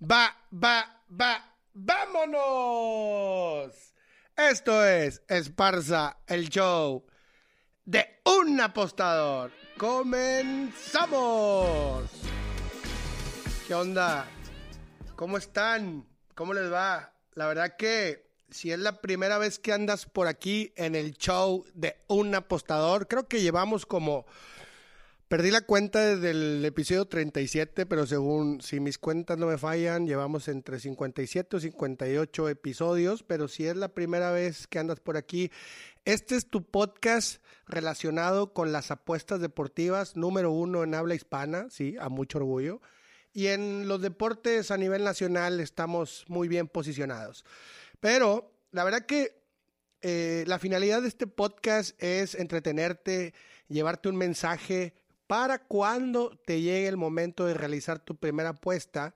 Va, va, va, vámonos. Esto es Esparza, el show de un apostador. Comenzamos. ¿Qué onda? ¿Cómo están? ¿Cómo les va? La verdad que si es la primera vez que andas por aquí en el show de un apostador, creo que llevamos como Perdí la cuenta desde el episodio 37, pero según si mis cuentas no me fallan, llevamos entre 57 o 58 episodios, pero si es la primera vez que andas por aquí, este es tu podcast relacionado con las apuestas deportivas número uno en habla hispana, sí, a mucho orgullo. Y en los deportes a nivel nacional estamos muy bien posicionados. Pero la verdad que eh, la finalidad de este podcast es entretenerte, llevarte un mensaje para cuando te llegue el momento de realizar tu primera apuesta,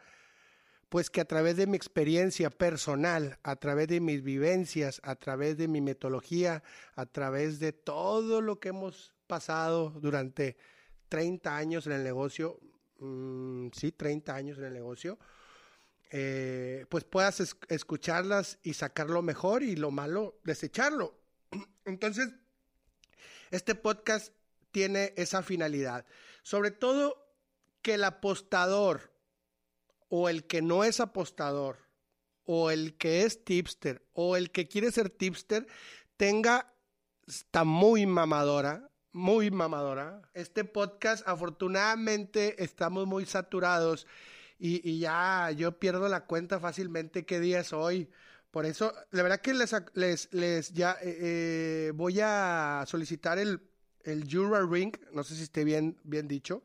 pues que a través de mi experiencia personal, a través de mis vivencias, a través de mi metodología, a través de todo lo que hemos pasado durante 30 años en el negocio, mm, sí, 30 años en el negocio, eh, pues puedas escucharlas y sacar lo mejor y lo malo, desecharlo. Entonces, este podcast tiene esa finalidad. Sobre todo que el apostador o el que no es apostador o el que es tipster o el que quiere ser tipster tenga, está muy mamadora, muy mamadora. Este podcast, afortunadamente, estamos muy saturados y, ya yo pierdo la cuenta fácilmente qué día es hoy. Por eso, la verdad que les, les, les ya eh, eh, voy a solicitar el el Jura Ring, no sé si esté bien, bien dicho,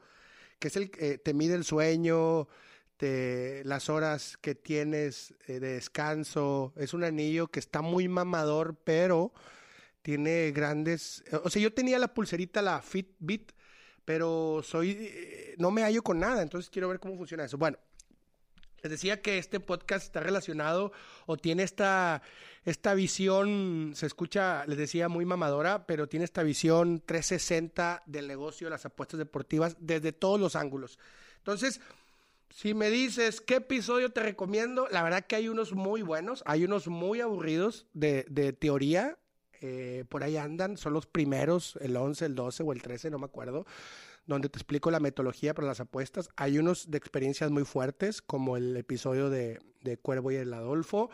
que es el que te mide el sueño, te, las horas que tienes eh, de descanso. Es un anillo que está muy mamador, pero tiene grandes. O sea, yo tenía la pulserita, la Fitbit, pero soy. Eh, no me hallo con nada, entonces quiero ver cómo funciona eso. Bueno, les decía que este podcast está relacionado o tiene esta, esta visión, se escucha, les decía, muy mamadora, pero tiene esta visión 360 del negocio de las apuestas deportivas desde todos los ángulos. Entonces, si me dices qué episodio te recomiendo, la verdad que hay unos muy buenos, hay unos muy aburridos de, de teoría, eh, por ahí andan, son los primeros, el 11, el 12 o el 13, no me acuerdo donde te explico la metodología para las apuestas. Hay unos de experiencias muy fuertes, como el episodio de, Cuervo y el Adolfo.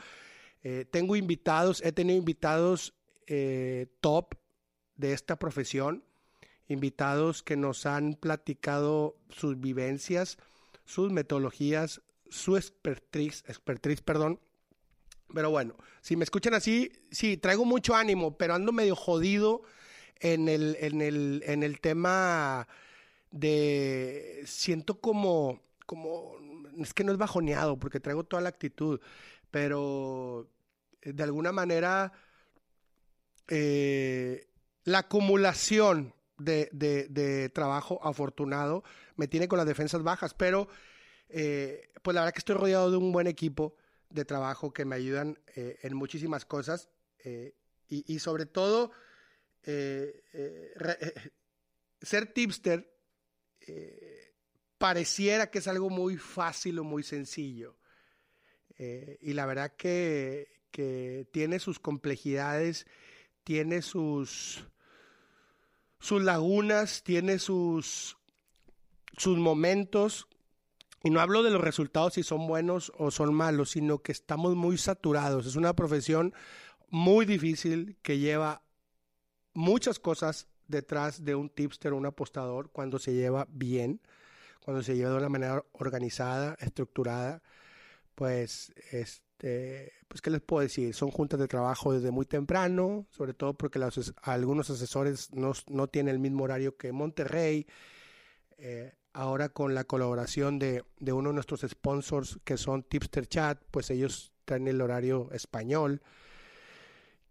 Eh, tengo invitados, he tenido invitados eh, top de esta profesión, invitados que nos han platicado sus vivencias, sus metodologías, su expertise, expertise perdón. Pero bueno, si me escuchan así, sí, traigo mucho ánimo, pero ando medio jodido en el, en el, en el tema de siento como como es que no es bajoneado porque traigo toda la actitud, pero eh, de alguna manera eh, la acumulación de, de, trabajo afortunado me tiene con las defensas bajas, pero eh, pues la verdad que estoy rodeado de un buen equipo de trabajo que me ayudan en muchísimas cosas y, y, sobre todo ser tipster eh, pareciera que es algo muy fácil o muy sencillo. Eh, y la verdad que, tiene sus complejidades, tiene sus, sus lagunas, tiene sus, sus momentos. Y no hablo de los resultados si son buenos o son malos, sino que estamos muy saturados. Es una profesión muy difícil que lleva muchas cosas detrás de un tipster o un apostador cuando se lleva bien, cuando se lleva de una manera organizada, estructurada, pues este, pues qué les puedo decir, son juntas de trabajo desde muy temprano, sobre todo porque los, algunos asesores no, no, tienen el mismo horario que Monterrey. Eh, ahora con la colaboración de, de uno de nuestros sponsors que son Tipster Chat, pues ellos traen el horario español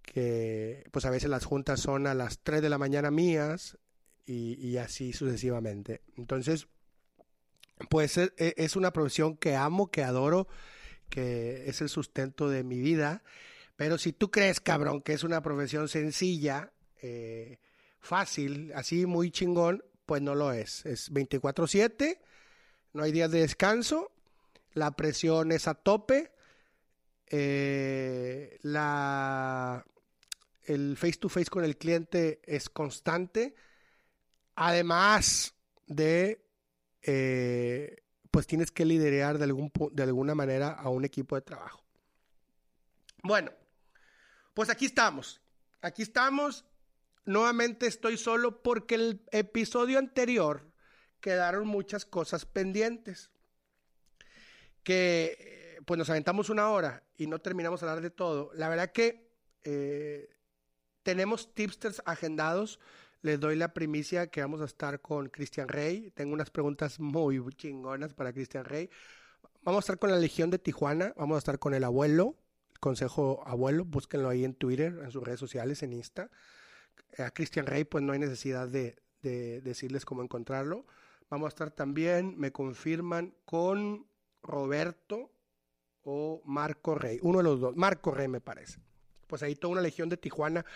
que pues a veces las juntas son a las 3 de la mañana mías y, así sucesivamente. Entonces, pues e, e, es, una profesión que amo, que adoro, que es el sustento de mi vida. Pero si tú crees, cabrón, que es una profesión sencilla, eh, fácil, así muy chingón, pues no lo es. Es 24/7, no hay días de descanso. la presión es a tope, eh, la, el face to face con el cliente es constante, además de, eh, pues tienes que liderar de, algún, de alguna manera a un equipo de trabajo. Bueno, pues aquí estamos, aquí estamos, nuevamente estoy solo porque el episodio anterior quedaron muchas cosas pendientes que pues nos aventamos una hora y no terminamos de hablar de todo. La verdad que eh, tenemos tipsters agendados. Les doy la primicia que vamos a estar con Cristian Rey. Tengo unas preguntas muy chingonas para Cristian Rey. Vamos a estar con la Legión de Tijuana. Vamos a estar con el abuelo, Consejo Abuelo. Búsquenlo ahí en Twitter, en sus redes sociales, en Insta. A Cristian Rey, pues no hay necesidad de, de decirles cómo encontrarlo. Vamos a estar también, me confirman, con Roberto o Marco Rey. Uno de los dos. Marco Rey me parece. Pues ahí toda una legión de Tijuana.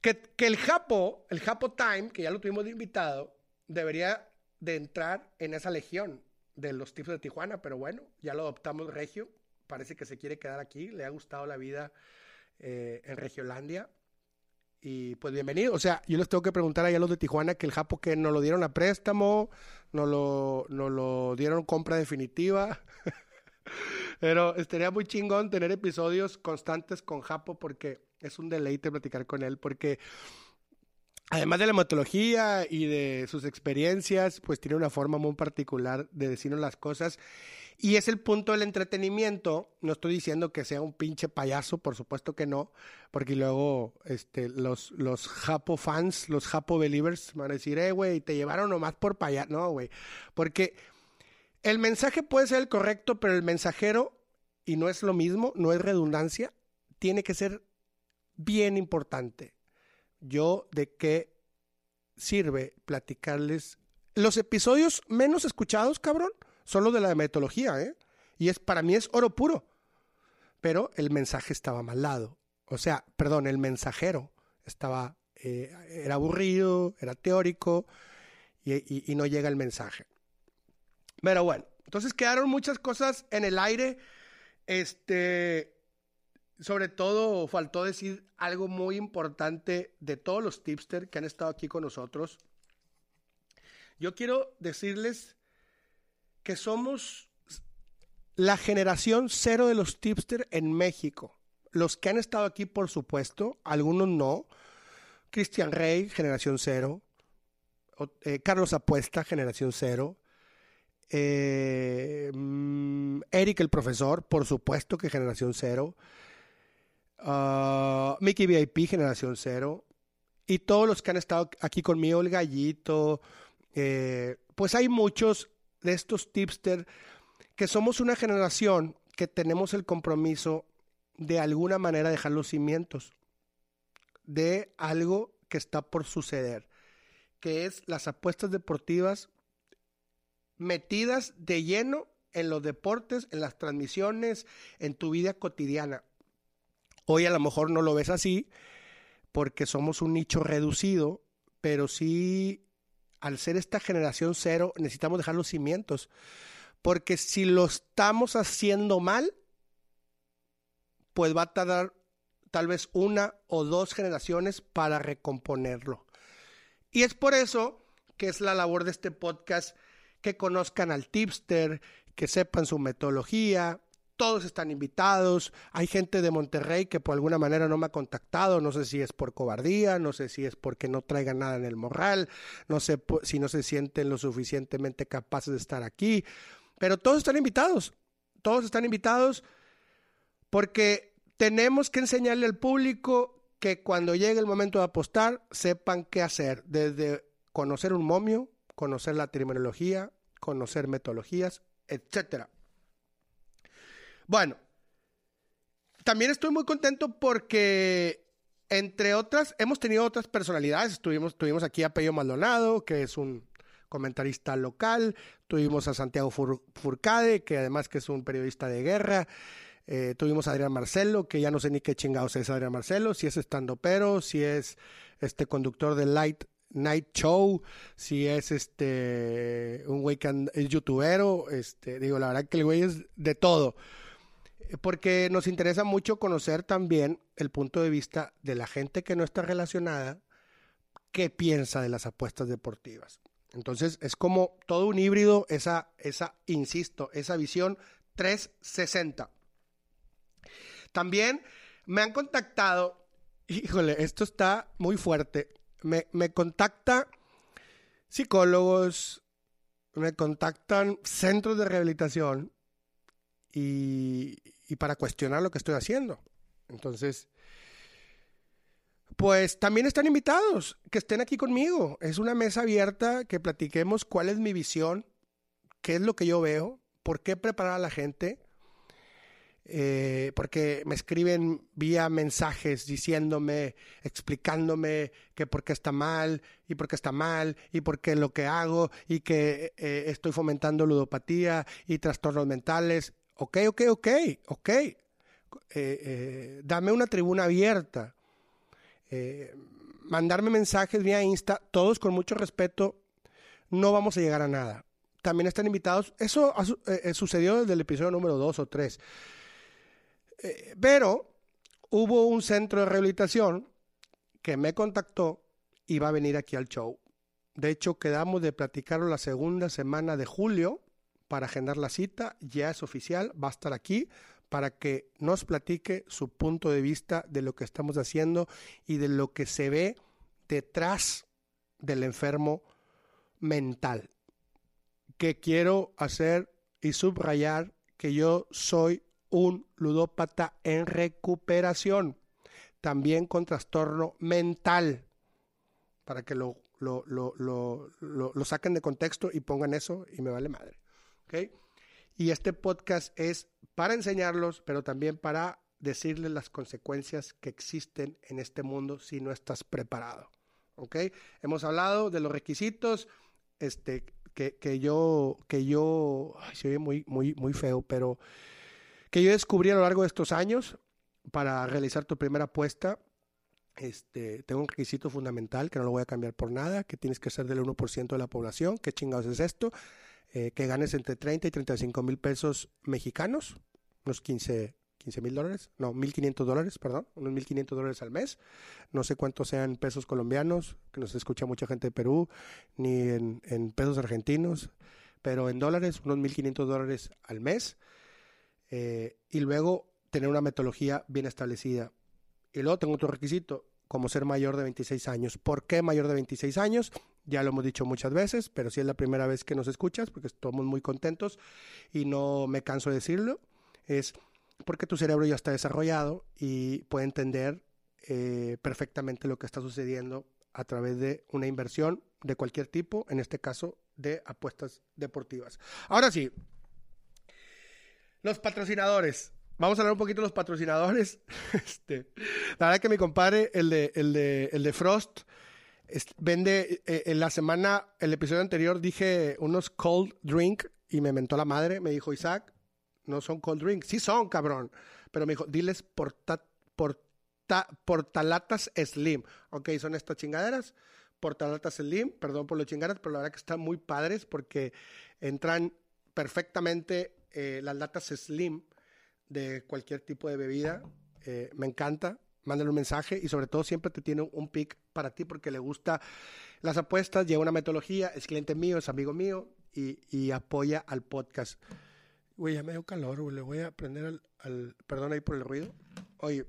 Que, que el Japo, el Japo Time, que ya lo tuvimos de invitado, debería de entrar en esa legión de los tipos de Tijuana, pero bueno, ya lo adoptamos Regio. Parece que se quiere quedar aquí, le ha gustado la vida eh, en Regiolandia. Y pues bienvenido. O sea, yo les tengo que preguntar allá a los de Tijuana que el Japo que nos lo dieron a préstamo, nos lo, nos lo dieron compra definitiva. Pero estaría muy chingón tener episodios constantes con Japo porque es un deleite platicar con él porque además de la hematología y de sus experiencias, pues tiene una forma muy particular de decirnos las cosas y es el punto del entretenimiento. No estoy diciendo que sea un pinche payaso, por supuesto que no, porque luego este, los, los Japo fans, los Japo believers van a decir, eh, güey, te llevaron nomás por payaso. No, güey. Porque el mensaje puede ser el correcto, pero el mensajero, y no es lo mismo, no es redundancia, tiene que ser bien importante. Yo, ¿de qué sirve platicarles los episodios menos escuchados, cabrón? solo de la metodología, ¿eh? Y es, para mí es oro puro. Pero el mensaje estaba mal lado. O sea, perdón, el mensajero estaba, eh, era aburrido, era teórico y no llega el mensaje. Pero bueno, entonces quedaron muchas cosas en el aire. Este, sobre todo faltó decir algo muy importante de todos los tipsters que han estado aquí con nosotros. Yo quiero decirles que somos la generación cero de los tipsters en México. Los que han estado aquí, por supuesto, algunos no. Cristian Rey, generación cero. Eh, Carlos Apuesta, generación cero. Eh, mm, Eric el profesor, por supuesto que generación cero. Uh, Mickey VIP, generación cero. Y todos los que han estado aquí conmigo, el gallito. Eh, pues hay muchos de estos tipsters que somos una generación que tenemos el compromiso de alguna manera dejar los cimientos de algo que está por suceder, que es las apuestas deportivas metidas de lleno en los deportes, en las transmisiones, en tu vida cotidiana. Hoy a lo mejor no lo ves así porque somos un nicho reducido, pero sí al ser esta generación cero, necesitamos dejar los cimientos. Porque si lo estamos haciendo mal, pues va a tardar tal vez una o dos generaciones para recomponerlo. Y es por eso que es la labor de este podcast que conozcan al tipster, que sepan su metodología, todos están invitados. Hay gente de Monterrey que por alguna manera no me ha contactado, no sé si es por cobardía, no sé si es porque no traigan nada en el morral, no sé si no se sienten lo suficientemente capaces de estar aquí, pero todos están invitados, todos están invitados porque tenemos que enseñarle al público que cuando llegue el momento de apostar sepan qué hacer, desde conocer un momio, conocer la terminología, conocer metodologías, etcétera. Bueno, también estoy muy contento porque, entre otras, hemos tenido otras personalidades. Estuvimos, tuvimos aquí a Pello Maldonado, que es un comentarista local. Tuvimos a Santiago Furcade, que además que es un periodista de guerra. Eh, tuvimos a Adrián Marcelo, que ya no sé ni qué chingados es Adrián Marcelo, si es estando pero, si es este conductor de Light night show, si es este un güey que es youtubero, este, digo, la verdad que el güey es de todo. Porque nos interesa mucho conocer también el punto de vista de la gente que no está relacionada, qué piensa de las apuestas deportivas. Entonces es como todo un híbrido, esa, esa, insisto, esa visión 360. También me han contactado, híjole, esto está muy fuerte, me, me contacta psicólogos, me contactan centros de rehabilitación y, y para cuestionar lo que estoy haciendo. Entonces, pues también están invitados, que estén aquí conmigo. Es una mesa abierta, que platiquemos cuál es mi visión, qué es lo que yo veo, por qué preparar a la gente. Eh, porque me escriben vía mensajes diciéndome, explicándome que por qué está mal y por qué está mal y por qué lo que hago y que eh, estoy fomentando ludopatía y trastornos mentales. Ok, ok, ok, ok. Eh, dame una tribuna abierta eh, mandarme mensajes vía Insta, todos con mucho respeto, no vamos a llegar a nada. También están invitados, eso eh, eh, sucedió desde el episodio número 2 o 3. Pero hubo un centro de rehabilitación que me contactó y va a venir aquí al show. De hecho, quedamos de platicarlo la segunda semana de julio para agendar la cita. Ya es oficial, va a estar aquí para que nos platique su punto de vista de lo que estamos haciendo y de lo que se ve detrás del enfermo mental. Que quiero hacer y subrayar que yo soy un ludópata en recuperación, también con trastorno mental, para que lo, lo, lo, lo, saquen de contexto y pongan eso y me vale madre. ¿okay? Y este podcast es para enseñarlos, pero también para decirles las consecuencias que existen en este mundo si no estás preparado. ¿Ok? Hemos hablado de los requisitos, este, que, que yo, que yo, se ve muy, muy, muy feo, pero que yo descubrí a lo largo de estos años para realizar tu primera apuesta. Este, tengo un requisito fundamental que no lo voy a cambiar por nada, que tienes que ser del 1% de la población. ¿Qué chingados es esto? Eh, que ganes entre 30 y 35 mil pesos mexicanos, unos 15 mil dólares, no, 1.500 dólares, perdón, unos 1.500 dólares al mes. No sé cuántos sean pesos colombianos, que nos escucha mucha gente de Perú, ni en, en pesos argentinos, pero en dólares, unos 1.500 dólares al mes. Eh, y luego tener una metodología bien establecida. Y luego tengo otro requisito, como ser mayor de 26 años. ¿Por qué mayor de 26 años? Ya lo hemos dicho muchas veces, pero si es la primera vez que nos escuchas, porque estamos muy contentos y no me canso de decirlo, es porque tu cerebro ya está desarrollado y puede entender eh, perfectamente lo que está sucediendo a través de una inversión de cualquier tipo, en este caso de apuestas deportivas. Ahora sí, los patrocinadores. Vamos a hablar un poquito de los patrocinadores. Este, la verdad que mi compadre, el de, el de, el de Frost, vende eh, en la semana, el episodio anterior dije unos cold drink y me mentó la madre, me dijo Isaac, no son cold drink, sí son, cabrón, pero me dijo, diles porta, porta, portalatas slim, ok, son estas chingaderas, portalatas slim, perdón por los chingaderas, pero la verdad que están muy padres porque entran perfectamente eh, las latas slim de cualquier tipo de bebida, eh, me encanta, mándale un mensaje y sobre todo siempre te tiene un pick para ti porque le gusta las apuestas, lleva una metodología, es cliente mío, es amigo mío y, apoya al podcast. Güey, ya me dio calor, güey, le voy a prender al, perdón ahí por el ruido. Oye,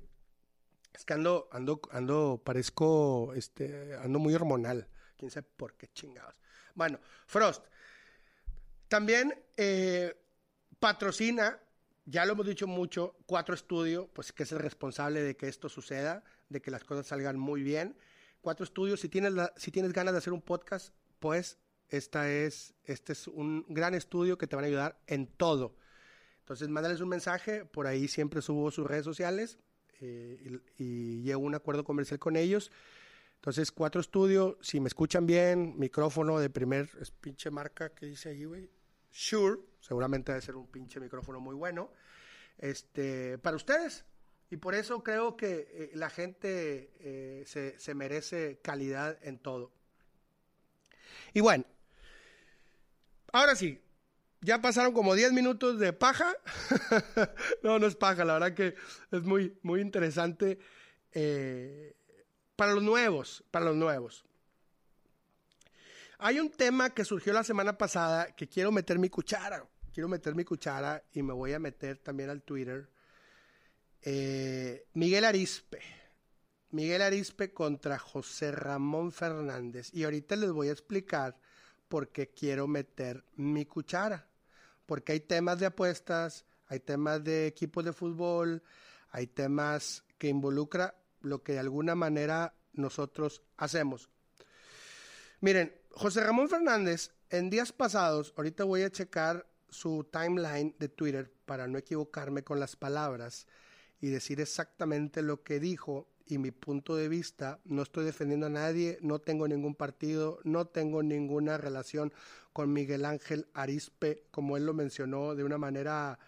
es que ando, ando, ando, parezco, este, ando muy hormonal. Quién sabe por qué chingados. Bueno, Frost. También eh, patrocina ya lo hemos dicho mucho, Cuatro Estudio, pues que es el responsable de que esto suceda, de que las cosas salgan muy bien. Cuatro Estudio, si tienes, si tienes ganas de hacer un podcast, pues esta es, este es un gran estudio que te van a ayudar en todo. Entonces, mándales un mensaje, por ahí siempre subo sus redes sociales eh, y, llevo un acuerdo comercial con ellos. Entonces, Cuatro Estudio, si me escuchan bien, micrófono de primer, pinche marca que dice ahí, güey, Sure, seguramente debe ser un pinche micrófono muy bueno, este, para ustedes. Y por eso creo que eh, la gente eh, se, se, merece calidad en todo. Y bueno, ahora sí, ya pasaron como 10 minutos de paja. no, no es paja, la verdad que es muy, muy interesante eh, para los nuevos, para los nuevos. Hay un tema que surgió la semana pasada que quiero meter mi cuchara. Quiero meter mi cuchara y me voy a meter también al Twitter. Eh, Miguel Arispe. Miguel Arispe contra José Ramón Fernández. Y ahorita les voy a explicar por qué quiero meter mi cuchara. Porque hay temas de apuestas, hay temas de equipos de fútbol, hay temas que involucra lo que de alguna manera nosotros hacemos. Miren, José Ramón Fernández, en días pasados, ahorita voy a checar su timeline de Twitter para no equivocarme con las palabras y decir exactamente lo que dijo y mi punto de vista. No estoy defendiendo a nadie, no tengo ningún partido, no tengo ninguna relación con Miguel Ángel Arispe, como él lo mencionó de una manera,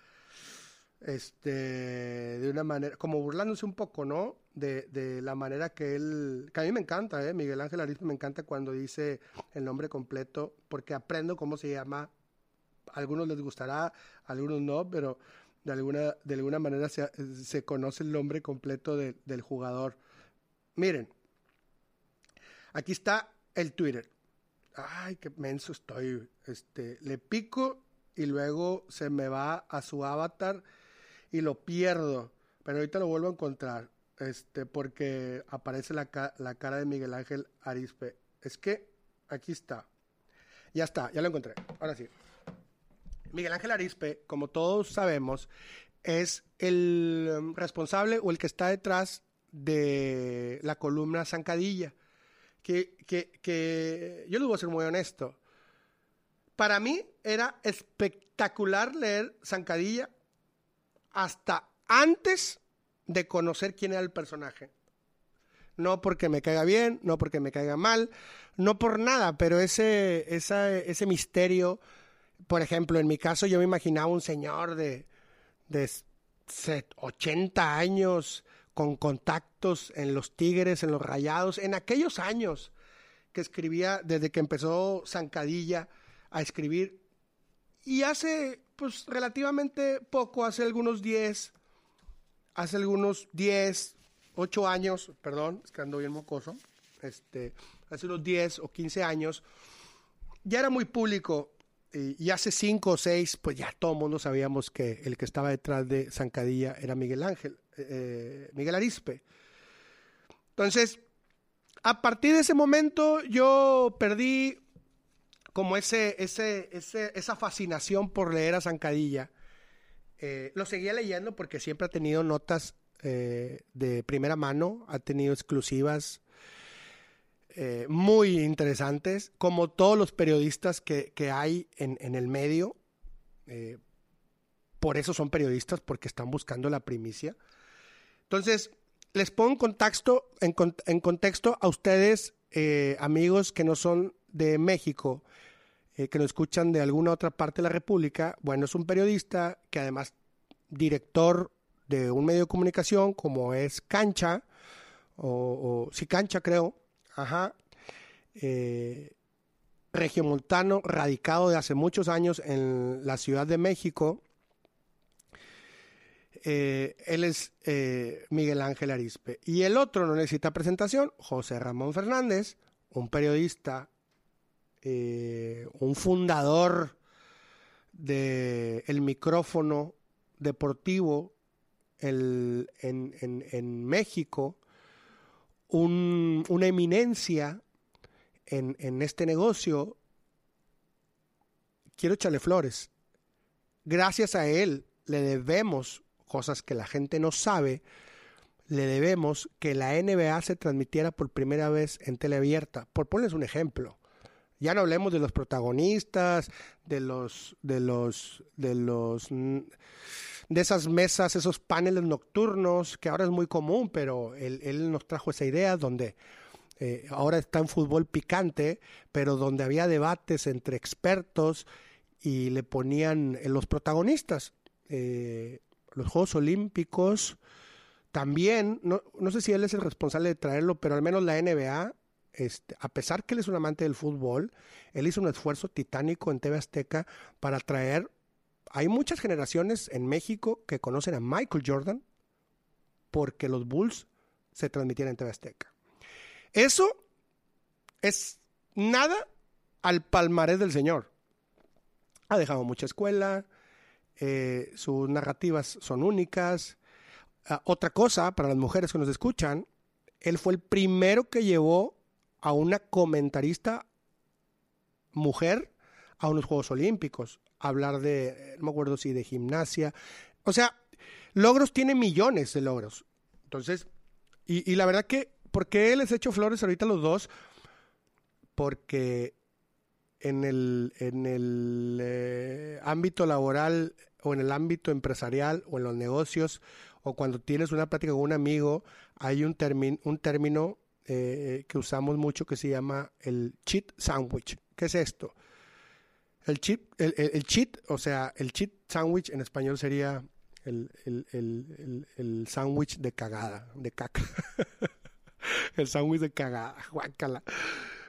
este, de una manera, como burlándose un poco, ¿no? De, de la manera que él, que a mí me encanta, ¿eh? Miguel Ángel Arispe me encanta cuando dice el nombre completo, porque aprendo cómo se llama. Algunos les gustará, algunos no, pero de alguna, de alguna manera se, se conoce el nombre completo del jugador. Miren, aquí está el Twitter. Ay, qué menso estoy. Este, le pico y luego se me va a su avatar y lo pierdo. Pero ahorita lo vuelvo a encontrar. Este, porque aparece la, la cara de Miguel Ángel Arispe. Es que aquí está. Ya está, ya lo encontré. Ahora sí. Miguel Ángel Arispe, como todos sabemos, es el um, responsable o el que está detrás de la columna Zancadilla. Que, que, yo les voy a ser muy honesto. Para mí era espectacular leer Zancadilla hasta antes de conocer quién era el personaje. No porque me caiga bien, no porque me caiga mal, no por nada, pero ese, ese misterio por ejemplo, en mi caso yo me imaginaba un señor de, de 80 años con contactos en los Tigres, en los Rayados, en aquellos años que escribía desde que empezó Zancadilla a escribir. Y hace, pues, relativamente poco, hace algunos 10, hace algunos 10, 8 años, perdón, es que ando bien mocoso, este, hace unos 10 o 15 años, ya era muy público y hace cinco o seis, pues ya todo el mundo sabíamos que el que estaba detrás de Zancadilla era Miguel Ángel, eh, eh, Miguel Arispe. Entonces, a partir de ese momento yo perdí como ese, ese, esa fascinación por leer a Zancadilla. Eh, lo seguía leyendo porque siempre ha tenido notas de primera mano, ha tenido exclusivas eh, muy interesantes, como todos los periodistas que, hay en, el medio. Eh, por eso son periodistas, porque están buscando la primicia. Entonces, les pongo en contexto, en, contexto a ustedes, eh, amigos que no son de México, que nos escuchan de alguna otra parte de la República. Bueno, es un periodista que además director de un medio de comunicación como es Cancha, o, o sí, Cancha creo, Ajá. Eh, regiomontano, radicado de hace muchos años en la Ciudad de México. Eh, él es eh, Miguel Ángel Arispe. Y el otro no necesita presentación, José Ramón Fernández, un periodista, un fundador del el micrófono deportivo en México, una eminencia en, este negocio, quiero echarle flores. Gracias a él le debemos cosas que la gente no sabe, le debemos que la NBA se transmitiera por primera vez en teleabierta. Por ponerles un ejemplo. Ya no hablemos de los protagonistas, de los, de los, de los de esas mesas, esos paneles nocturnos, que ahora es muy común, pero él, nos trajo esa idea donde eh, ahora está en fútbol picante, pero donde había debates entre expertos y le ponían eh, los protagonistas. Eh, los Juegos Olímpicos también, no, no sé si él es el responsable de traerlo, pero al menos la NBA este, a pesar que él es un amante del fútbol, él hizo un esfuerzo titánico en TV Azteca para traer. Hay muchas generaciones en México que conocen a Michael Jordan porque los Bulls se transmitían en TV Azteca. Eso es nada al palmarés del señor. Ha dejado mucha escuela, eh, sus narrativas son únicas. Ah, otra cosa, para las mujeres que nos escuchan, él fue el primero que llevó a una comentarista mujer a unos Juegos Olímpicos, hablar de, no me acuerdo si de gimnasia, o sea, logros tiene millones de logros. Entonces, y, la verdad que, ¿por qué les echo flores ahorita los dos? Porque en el, en el eh, ámbito laboral o en el ámbito empresarial o en los negocios o cuando tienes una plática con un amigo, hay un, un término eh, que usamos mucho que se llama el cheat sandwich. ¿Qué es esto? El cheat, el, el, cheat, o sea, el cheat sandwich en español sería el, el sándwich de cagada, de caca. el sándwich de cagada, guácala.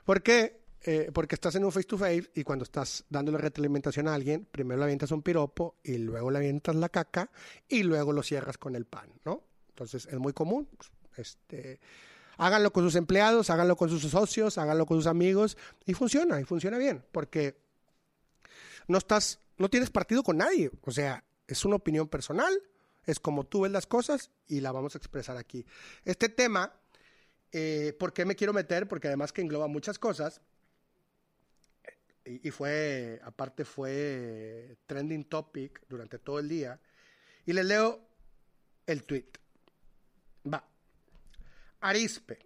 ¿Por qué? Eh, porque estás en un face to face y cuando estás dándole retroalimentación a alguien, primero le avientas un piropo y luego le avientas la caca y luego lo cierras con el pan, ¿no? Entonces es muy común. Este, háganlo con sus empleados, háganlo con sus socios, háganlo con sus amigos y funciona, y funciona bien, porque no estás, no tienes partido con nadie, o sea, es una opinión personal, es como tú ves las cosas y la vamos a expresar aquí. Este tema, eh, ¿por qué me quiero meter? Porque además que engloba muchas cosas, y, fue, aparte fue trending topic durante todo el día. Y le leo el tweet. Va. Arispe,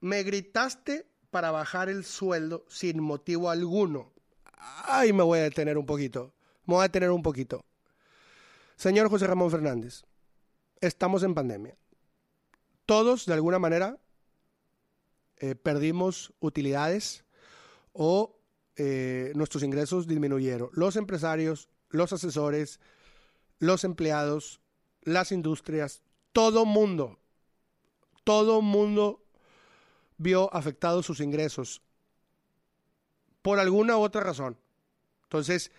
me gritaste para bajar el sueldo sin motivo alguno. Ay, me voy a detener un poquito. Me voy a detener un poquito. Señor José Ramón Fernández, estamos en pandemia. Todos, de alguna manera, eh, perdimos utilidades o eh, nuestros ingresos disminuyeron. Los empresarios, los asesores, los empleados, las industrias, todo mundo, todo mundo vio afectados sus ingresos por alguna u otra razón. Entonces,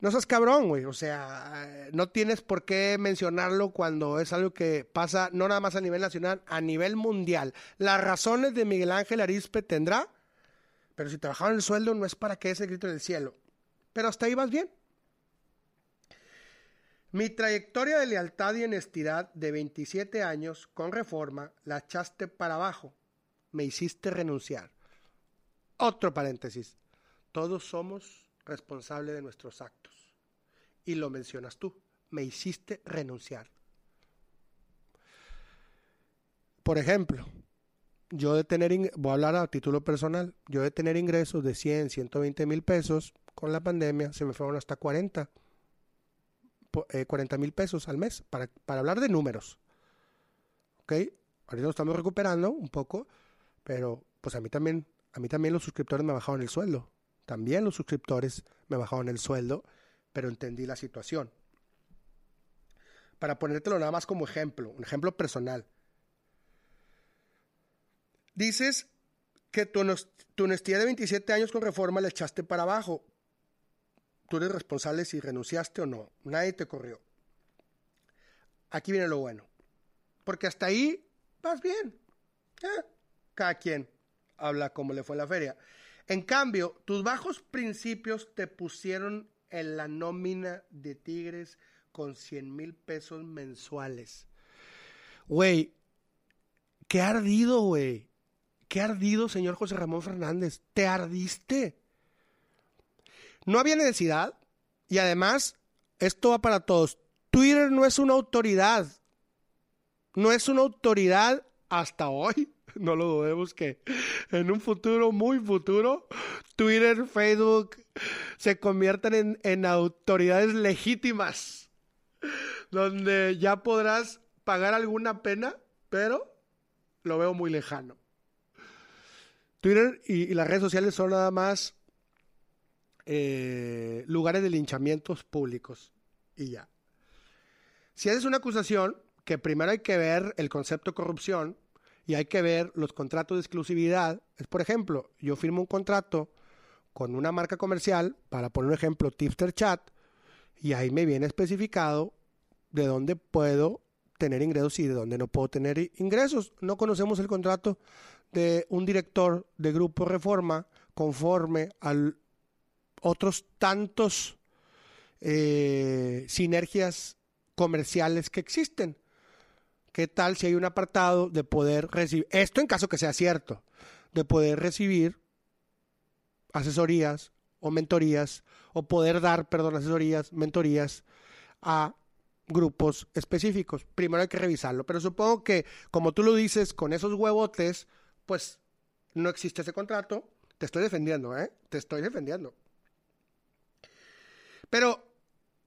no seas cabrón, güey. O sea, no tienes por qué mencionarlo cuando es algo que pasa no nada más a nivel nacional, a nivel mundial. Las razones de Miguel Ángel Arispe tendrá pero si trabajaban el sueldo no es para que ese grito del cielo. Pero hasta ahí vas bien. Mi trayectoria de lealtad y honestidad de 27 años con reforma la echaste para abajo. Me hiciste renunciar. Otro paréntesis. Todos somos responsables de nuestros actos. Y lo mencionas tú. Me hiciste renunciar. Por ejemplo, yo de tener, voy a hablar a título personal, yo de tener ingresos de 100, 120 mil pesos, con la pandemia se me fueron hasta 40, 40 eh, mil pesos al mes, para, para hablar de números. ¿Ok? Ahorita lo estamos recuperando un poco, pero pues a mí también, a mí también los suscriptores me bajaron el sueldo. También los suscriptores me bajaron el sueldo, pero entendí la situación. Para ponértelo nada más como ejemplo, un ejemplo personal. Dices que tu, honestidad de 27 años con reforma la echaste para abajo. Tú eres responsable si renunciaste o no. Nadie te corrió. Aquí viene lo bueno. Porque hasta ahí vas bien. Eh, cada quien habla como le fue la feria. En cambio, tus bajos principios te pusieron en la nómina de Tigres con 100 mil pesos mensuales. Güey, qué ardido, güey. Qué ardido, señor José Ramón Fernández. Te ardiste. No había necesidad. Y además, esto va para todos. Twitter no es una autoridad. No es una autoridad hasta hoy. No lo dudemos que en un futuro, muy futuro, Twitter, Facebook se conviertan en, en autoridades legítimas. Donde ya podrás pagar alguna pena, pero lo veo muy lejano. Twitter y, las redes sociales son nada más eh, lugares de linchamientos públicos y ya. Si haces una acusación, que primero hay que ver el concepto de corrupción y hay que ver los contratos de exclusividad. Es, por ejemplo, yo firmo un contrato con una marca comercial, para poner un ejemplo, Tipster Chat, y ahí me viene especificado de dónde puedo tener ingresos y de dónde no puedo tener ingresos. No conocemos el contrato de un director de Grupo Reforma conforme a otros tantos eh, sinergias comerciales que existen. ¿Qué tal si hay un apartado de poder recibir, esto en caso que sea cierto, de poder recibir asesorías o mentorías, o poder dar, perdón, asesorías, mentorías a grupos específicos. Primero hay que revisarlo, pero supongo que como tú lo dices, con esos huevotes, pues no existe ese contrato. Te estoy defendiendo, ¿eh? Te estoy defendiendo. Pero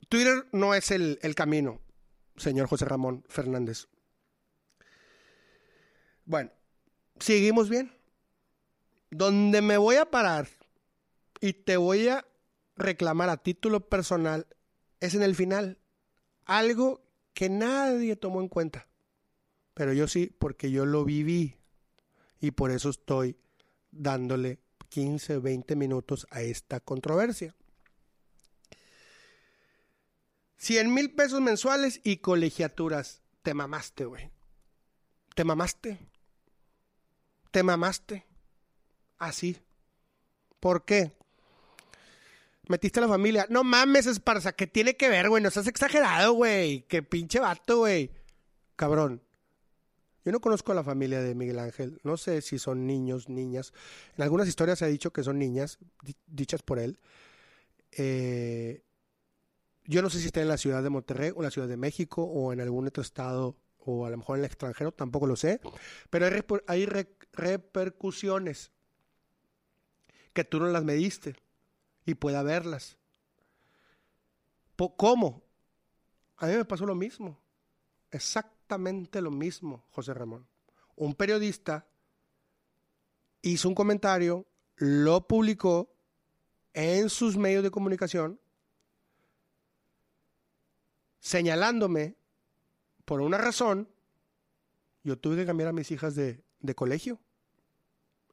Twitter no es el, el camino, señor José Ramón Fernández. Bueno, seguimos bien. Donde me voy a parar y te voy a reclamar a título personal es en el final. Algo que nadie tomó en cuenta. Pero yo sí, porque yo lo viví. Y por eso estoy dándole 15, 20 minutos a esta controversia. 100 mil pesos mensuales y colegiaturas. Te mamaste, güey. Te mamaste te mamaste. Así. ¿Por qué? Metiste a la familia. No mames, Esparza, ¿qué tiene que ver, güey? No estás exagerado, güey. Qué pinche vato, güey. Cabrón. Yo no conozco a la familia de Miguel Ángel. No sé si son niños, niñas. En algunas historias se ha dicho que son niñas, dichas por él. Eh, yo no sé si está en la ciudad de Monterrey o en la ciudad de México o en algún otro estado o a lo mejor en el extranjero, tampoco lo sé. Pero hay, hay repercusiones que tú no las mediste y pueda verlas. ¿Cómo? A mí me pasó lo mismo. Exactamente lo mismo, José Ramón. Un periodista hizo un comentario, lo publicó en sus medios de comunicación, señalándome por una razón, yo tuve que cambiar a mis hijas de, de colegio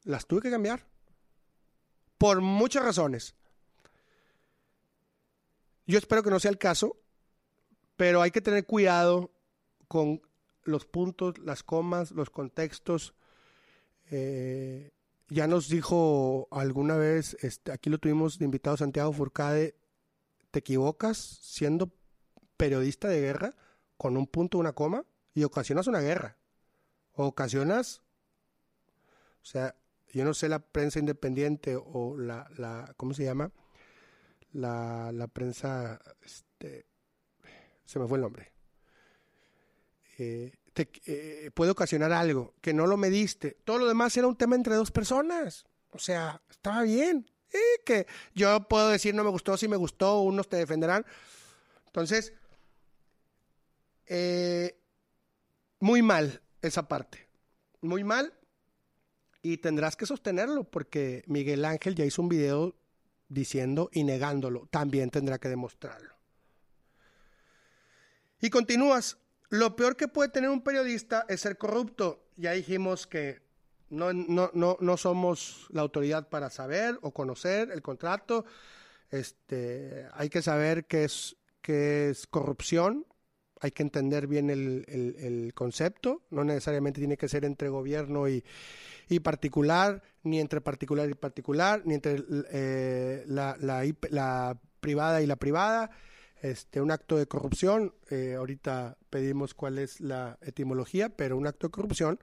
las tuve que cambiar. Por muchas razones. Yo espero que no sea el caso, pero hay que tener cuidado con los puntos, las comas, los contextos. Eh, ya nos dijo alguna vez, este, aquí lo tuvimos de invitado Santiago Furcade, te equivocas siendo periodista de guerra con un punto, una coma, y ocasionas una guerra. ocasionas, o sea, yo no sé la prensa independiente o la, la ¿cómo se llama? La, la prensa, este, se me fue el nombre. Eh, eh, puede ocasionar algo que no lo mediste. Todo lo demás era un tema entre dos personas. O sea, estaba bien. Eh, que yo puedo decir no me gustó, si me gustó, unos te defenderán. Entonces, muy mal esa parte. Muy mal y tendrás que sostenerlo porque Miguel Ángel ya hizo un video diciendo y negándolo. También tendrá que demostrarlo. Y continúas. Lo peor que puede tener un periodista es ser corrupto. Ya dijimos que no, no, no, no somos la autoridad para saber o conocer el contrato. Este, hay que saber qué es, qué es corrupción. Hay que entender bien el, el concepto. No necesariamente tiene que ser entre gobierno y, particular, ni entre particular y particular, ni entre eh, la, la, privada y la privada. Este, un acto de corrupción, eh, ahorita pedimos cuál es la etimología, pero un acto de corrupción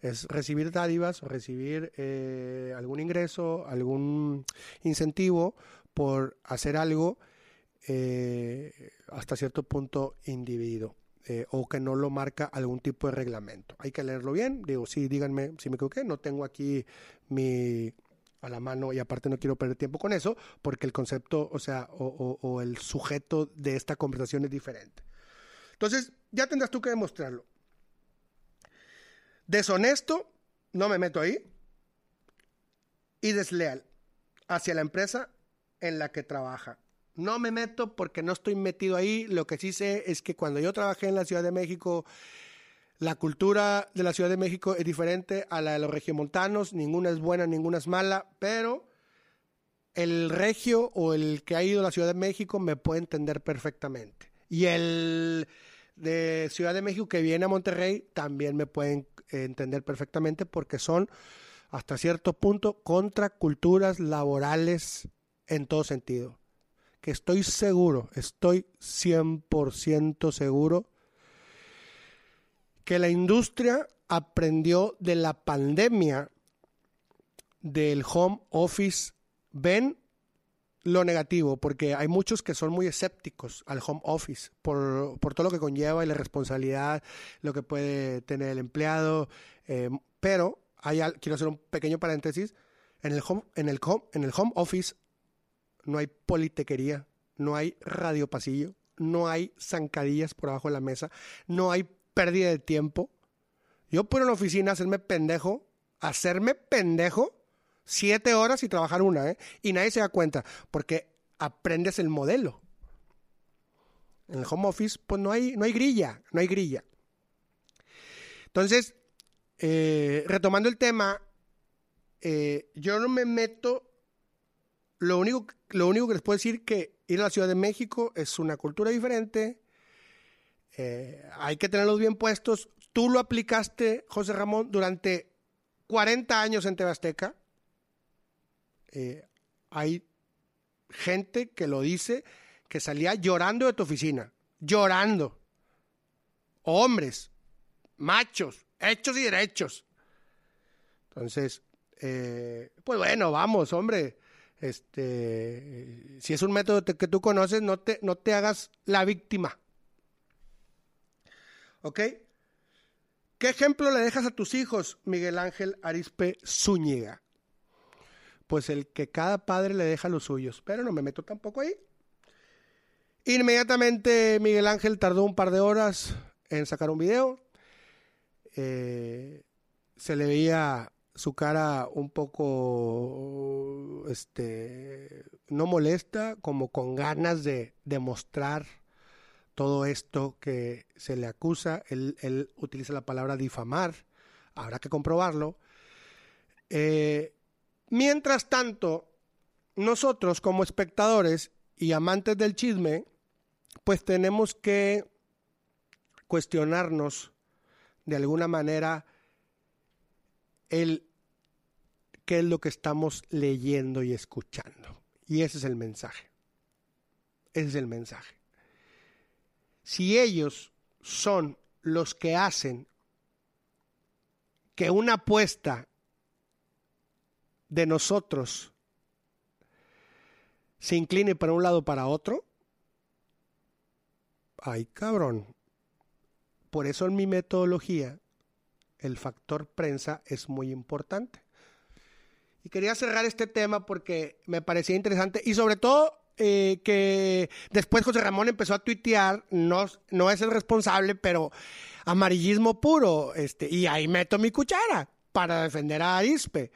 es recibir dádivas o recibir eh, algún ingreso, algún incentivo por hacer algo hasta cierto punto individuo. Eh, o que no lo marca algún tipo de reglamento. Hay que leerlo bien. Digo, sí, díganme si me equivoqué. No tengo aquí mi a la mano y aparte no quiero perder tiempo con eso porque el concepto, o sea, o, o el sujeto de esta conversación es diferente. Entonces, ya tendrás tú que demostrarlo. Deshonesto, no me meto ahí. Y desleal hacia la empresa en la que trabaja. No me meto porque no estoy metido ahí. Lo que sí sé es que cuando yo trabajé en la Ciudad de México, La cultura de la Ciudad de México es diferente a la de los regiomontanos, ninguna es buena, ninguna es mala, pero el regio o el que ha ido a la Ciudad de México me puede entender perfectamente. Y el de Ciudad de México que viene a Monterrey también me pueden entender perfectamente porque son hasta cierto punto contraculturas laborales en todo sentido. Que estoy seguro, estoy 100% seguro que la industria aprendió de la pandemia del home office. Ven lo negativo, porque hay muchos que son muy escépticos al home office por, todo lo que conlleva y la responsabilidad, lo que puede tener el empleado. Eh, pero hay, quiero hacer un pequeño paréntesis. En el, home, en, el home, en el home office no hay politequería, no hay radiopasillo, no hay zancadillas por abajo de la mesa, no hay pérdida de tiempo. Yo puedo en la oficina hacerme pendejo, hacerme pendejo siete horas y trabajar una, ¿eh? Y nadie se da cuenta, porque aprendes el modelo. En el home office, pues no hay, no hay grilla, no hay grilla. Entonces, eh, retomando el tema, eh, yo no me meto. Lo único, lo único que les puedo decir que ir a la Ciudad de México es una cultura diferente. Eh, hay que tenerlos bien puestos. Tú lo aplicaste, José Ramón, durante 40 años en Tebasteca. Eh, hay gente que lo dice que salía llorando de tu oficina, llorando. Hombres, machos, hechos y derechos. Entonces, eh, pues bueno, vamos, hombre. Este, si es un método que tú conoces, no te, no te hagas la víctima. ¿Ok? ¿Qué ejemplo le dejas a tus hijos, Miguel Ángel Arispe Zúñiga? pues el que cada padre le deja los suyos. Pero no me meto tampoco ahí. Inmediatamente Miguel Ángel tardó un par de horas en sacar un video. Eh, se le veía su cara un poco, este, no molesta, como con ganas de demostrar todo esto que se le acusa. Él, él utiliza la palabra difamar. Habrá que comprobarlo. Eh, Mientras tanto, nosotros como espectadores y amantes del chisme, pues tenemos que cuestionarnos de alguna manera el qué es lo que estamos leyendo y escuchando. Y ese es el mensaje. Ese es el mensaje. Si ellos son los que hacen que una apuesta de nosotros se incline para un lado o para otro, ay cabrón. Por eso en mi metodología el factor prensa es muy importante. Y quería cerrar este tema porque me parecía interesante y sobre todo eh, que después José Ramón empezó a tuitear, no, no es el responsable, pero amarillismo puro, este, y ahí meto mi cuchara para defender a Arispe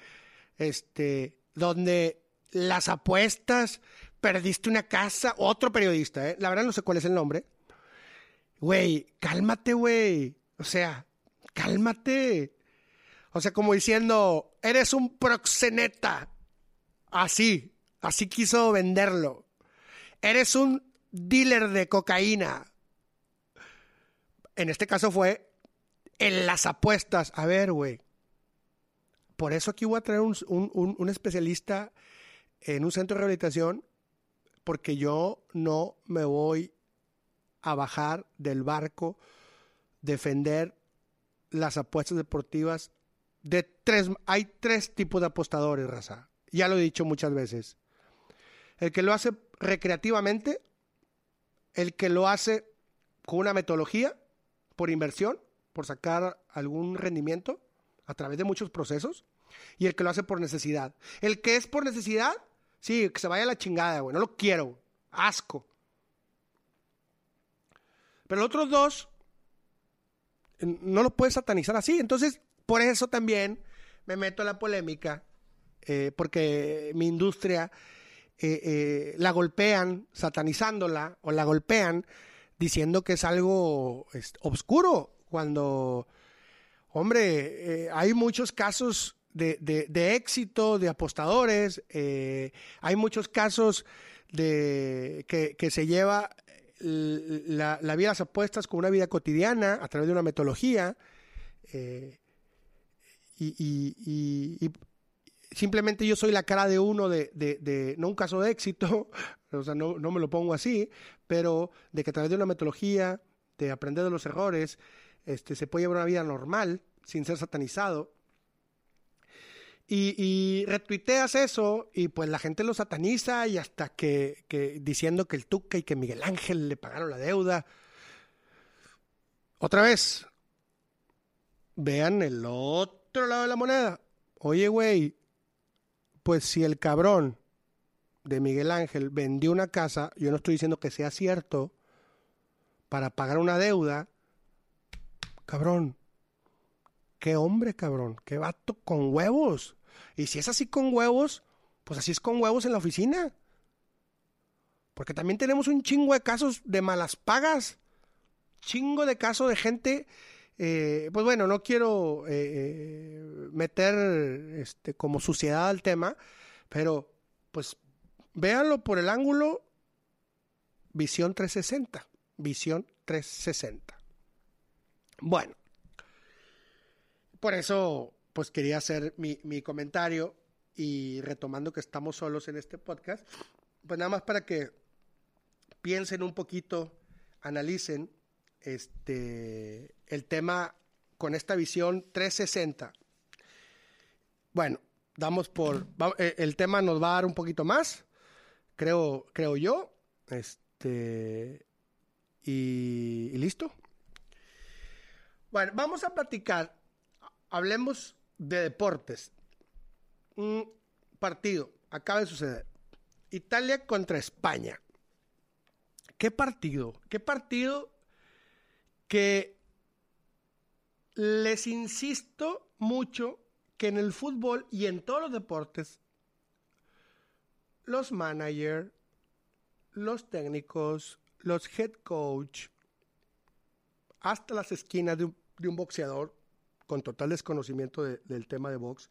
este, donde las apuestas, perdiste una casa, otro periodista, ¿eh? la verdad no sé cuál es el nombre. Güey, cálmate, güey. O sea, cálmate. O sea, como diciendo, eres un proxeneta. Así, así quiso venderlo. Eres un dealer de cocaína. En este caso fue en las apuestas. A ver, güey, por eso aquí voy a traer un, especialista en un centro de rehabilitación, porque yo no me voy a bajar del barco, defender las apuestas deportivas de tres, hay tres tipos de apostadores, raza. Ya lo he dicho muchas veces. El que lo hace recreativamente, el que lo hace con una metodología, por inversión, por sacar algún rendimiento, a través de muchos procesos y el que lo hace por necesidad. El que es por necesidad, sí, que se vaya a la chingada, güey, no lo quiero, asco. Pero los otros dos no lo puedes satanizar así. Entonces, por eso también me meto en la polémica, eh, porque mi industria eh, eh, la golpean satanizándola o la golpean diciendo que es algo oscuro cuando, hombre, hay muchos casos de, éxito de apostadores, hay muchos casos de que, se lleva la, vida de las apuestas con una vida cotidiana a través de una metodología. Eh, y, simplemente yo soy la cara de uno de, no un caso de éxito, o sea, no, no, me lo pongo así, pero de que a través de una metodología, de aprender de los errores, este, se puede llevar una vida normal, sin ser satanizado. Y, retuiteas eso y pues la gente lo sataniza y hasta que, que, diciendo que el Tuca y que Miguel Ángel le pagaron la deuda. Otra vez, vean el otro lado de la moneda. Oye, güey, pues si el cabrón de Miguel Ángel vendió una casa, yo no estoy diciendo que sea cierto, para pagar una deuda, cabrón, qué hombre, cabrón, qué vato con huevos. Y si es así con huevos, pues así es con huevos en la oficina. Porque también tenemos un chingo de casos de malas pagas. Chingo de casos de gente. Eh, pues bueno, no quiero eh, eh, meter este, como suciedad al tema, pero pues véanlo por el ángulo visión 360. Visión 360. Bueno, por eso pues quería hacer mi, mi comentario y retomando que estamos solos en este podcast, pues nada más para que piensen un poquito, analicen este, el tema con esta visión 360. Bueno, damos por, eh, el tema nos va a dar un poquito más, creo, creo yo, este, y, listo. Bueno, vamos a platicar, hablemos de deportes. Un partido, acaba de suceder. Italia contra España. ¿Qué partido? ¿Qué partido que les insisto mucho que en el fútbol y en todos los deportes, los managers, los técnicos, los head coach, hasta las esquinas de un, boxeador con total desconocimiento del tema de box,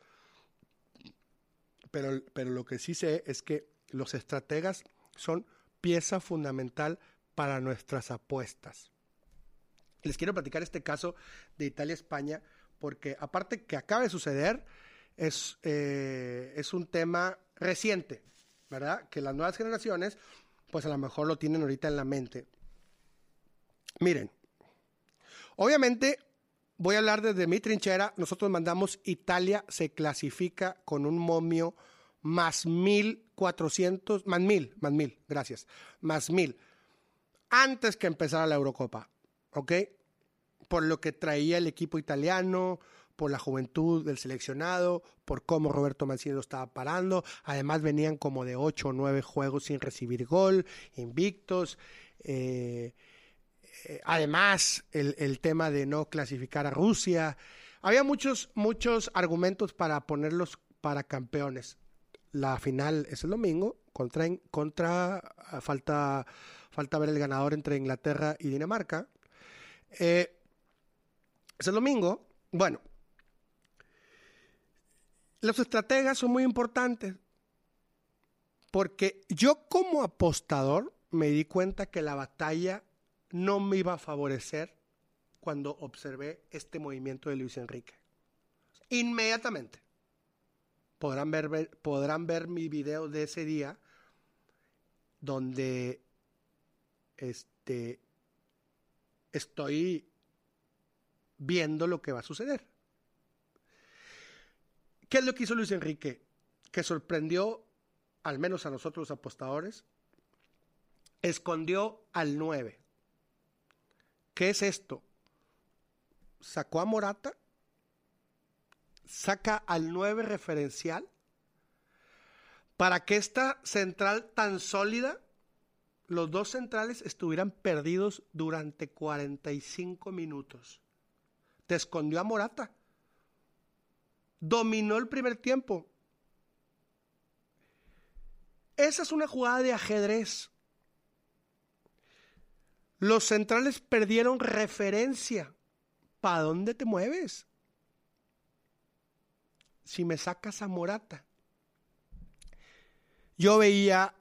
pero, pero lo que sí sé es que los estrategas son pieza fundamental para nuestras apuestas. Les quiero platicar este caso de Italia-España porque aparte que acaba de suceder, es, eh, es un tema reciente, ¿verdad? Que las nuevas generaciones pues a lo mejor lo tienen ahorita en la mente. Miren, obviamente voy a hablar desde mi trinchera. Nosotros mandamos Italia se clasifica con un momio más 1400, más mil, más mil, gracias, más mil, antes que empezara la Eurocopa, ¿ok? Por lo que traía el equipo italiano, por la juventud del seleccionado, por cómo Roberto Mancini lo estaba parando. Además venían como de 8 o 9 juegos sin recibir gol, invictos. Eh, además, el, tema de no clasificar a Rusia. Había muchos, muchos argumentos para ponerlos para campeones. La final es el domingo, contra, contra falta, falta ver el ganador entre Inglaterra y Dinamarca. Eh, es el domingo. Bueno, los estrategas son muy importantes porque yo como apostador me di cuenta que la batalla no me iba a favorecer cuando observé este movimiento de Luis Enrique. Inmediatamente. Podrán ver, podrán ver mi video de ese día donde este, estoy viendo lo que va a suceder. ¿Qué es lo que hizo Luis Enrique? Que sorprendió, al menos a nosotros los apostadores, escondió al 9. ¿Qué es esto? Sacó a Morata, saca al 9 referencial para que esta central tan sólida, los dos centrales estuvieran perdidos durante 45 minutos. Te escondió a Morata dominó el primer tiempo. Esa es una jugada de ajedrez. Los centrales perdieron referencia, ¿para dónde te mueves? Si me sacas a Morata. Yo veía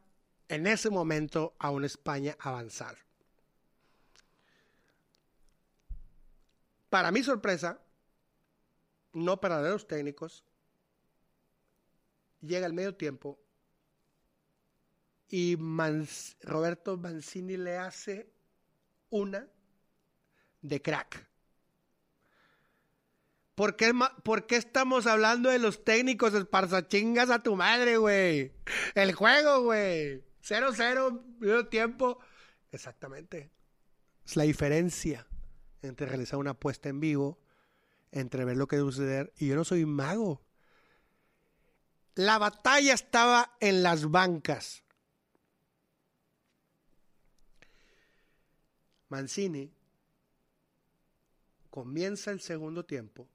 en ese momento a una España avanzar. Para mi sorpresa, no para los técnicos, llega el medio tiempo y Roberto Mancini le hace una de crack. ¿Por qué, ¿Por qué, estamos hablando de los técnicos? chingas a tu madre, güey. El juego, güey. 0-0, medio tiempo. Exactamente. Es la diferencia entre realizar una apuesta en vivo, entre ver lo que debe suceder. Y yo no soy mago. La batalla estaba en las bancas. Mancini comienza el segundo tiempo.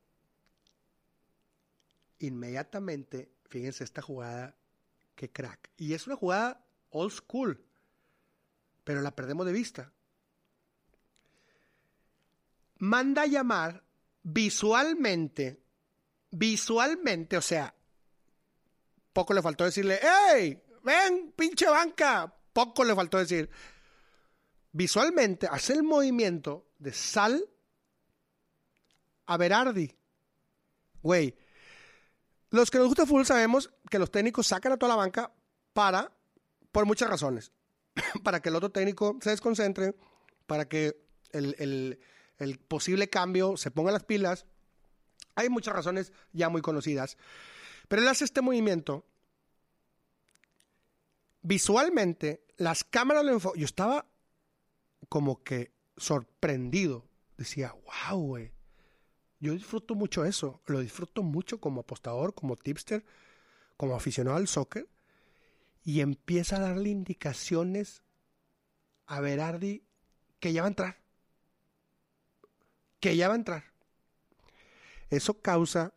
Inmediatamente, fíjense esta jugada, que crack. Y es una jugada old school, pero la perdemos de vista. Manda a llamar visualmente, visualmente, o sea, poco le faltó decirle, ¡Ey! ¡Ven, pinche banca! Poco le faltó decir visualmente hace el movimiento de sal a Berardi. Güey, los que nos gusta el fútbol sabemos que los técnicos sacan a toda la banca para, por muchas razones, para que el otro técnico se desconcentre, para que el, el posible cambio se ponga las pilas. Hay muchas razones ya muy conocidas. Pero él hace este movimiento. Visualmente, las cámaras lo enfocan. Yo estaba como que sorprendido. Decía, wow, güey. Yo disfruto mucho eso. Lo disfruto mucho como apostador, como tipster, como aficionado al soccer. Y empieza a darle indicaciones a Berardi que ya va a entrar. Que ya va a entrar. Eso causa,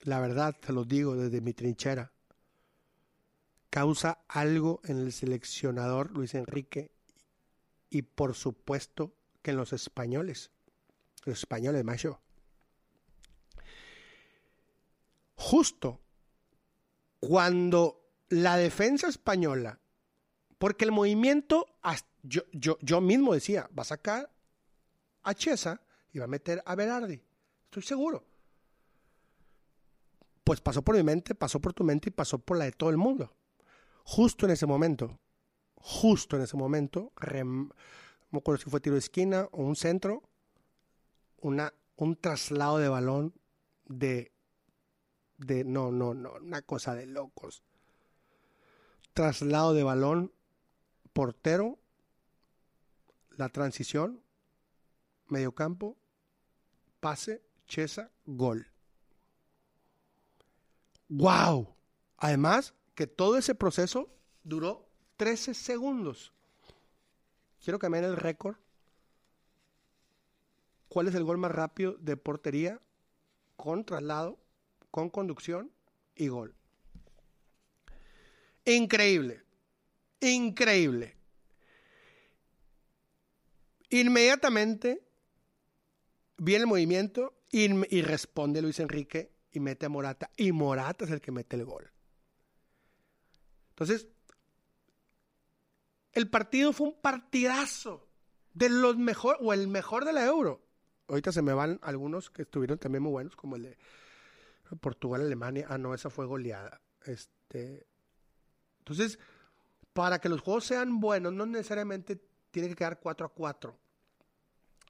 la verdad, te lo digo desde mi trinchera, causa algo en el seleccionador Luis Enrique y por supuesto que en los españoles, los españoles, macho. Justo cuando la defensa española, porque el movimiento, yo, yo, yo mismo decía, va a sacar a Chesa y va a meter a Berardi, estoy seguro. Pues pasó por mi mente, pasó por tu mente y pasó por la de todo el mundo. Justo en ese momento, justo en ese momento, no me acuerdo si fue tiro de esquina o un centro, una, un traslado de balón de, de, no, no, no, una cosa de locos. Traslado de balón, portero, la transición, mediocampo, pase, chesa, gol. ¡Wow! Además, que todo ese proceso duró 13 segundos. Quiero cambiar el récord. ¿Cuál es el gol más rápido de portería con traslado, con conducción y gol? Increíble. Increíble. Inmediatamente viene el movimiento y, y, responde Luis Enrique y mete a Morata. Y Morata es el que mete el gol. Entonces, el partido fue un partidazo. De los mejor, o el mejor de la Euro. Ahorita se me van algunos que estuvieron también muy buenos, como el de Portugal, Alemania. Ah, no, esa fue goleada. Este. Entonces, para que los juegos sean buenos, no necesariamente tiene que quedar 4 a 4.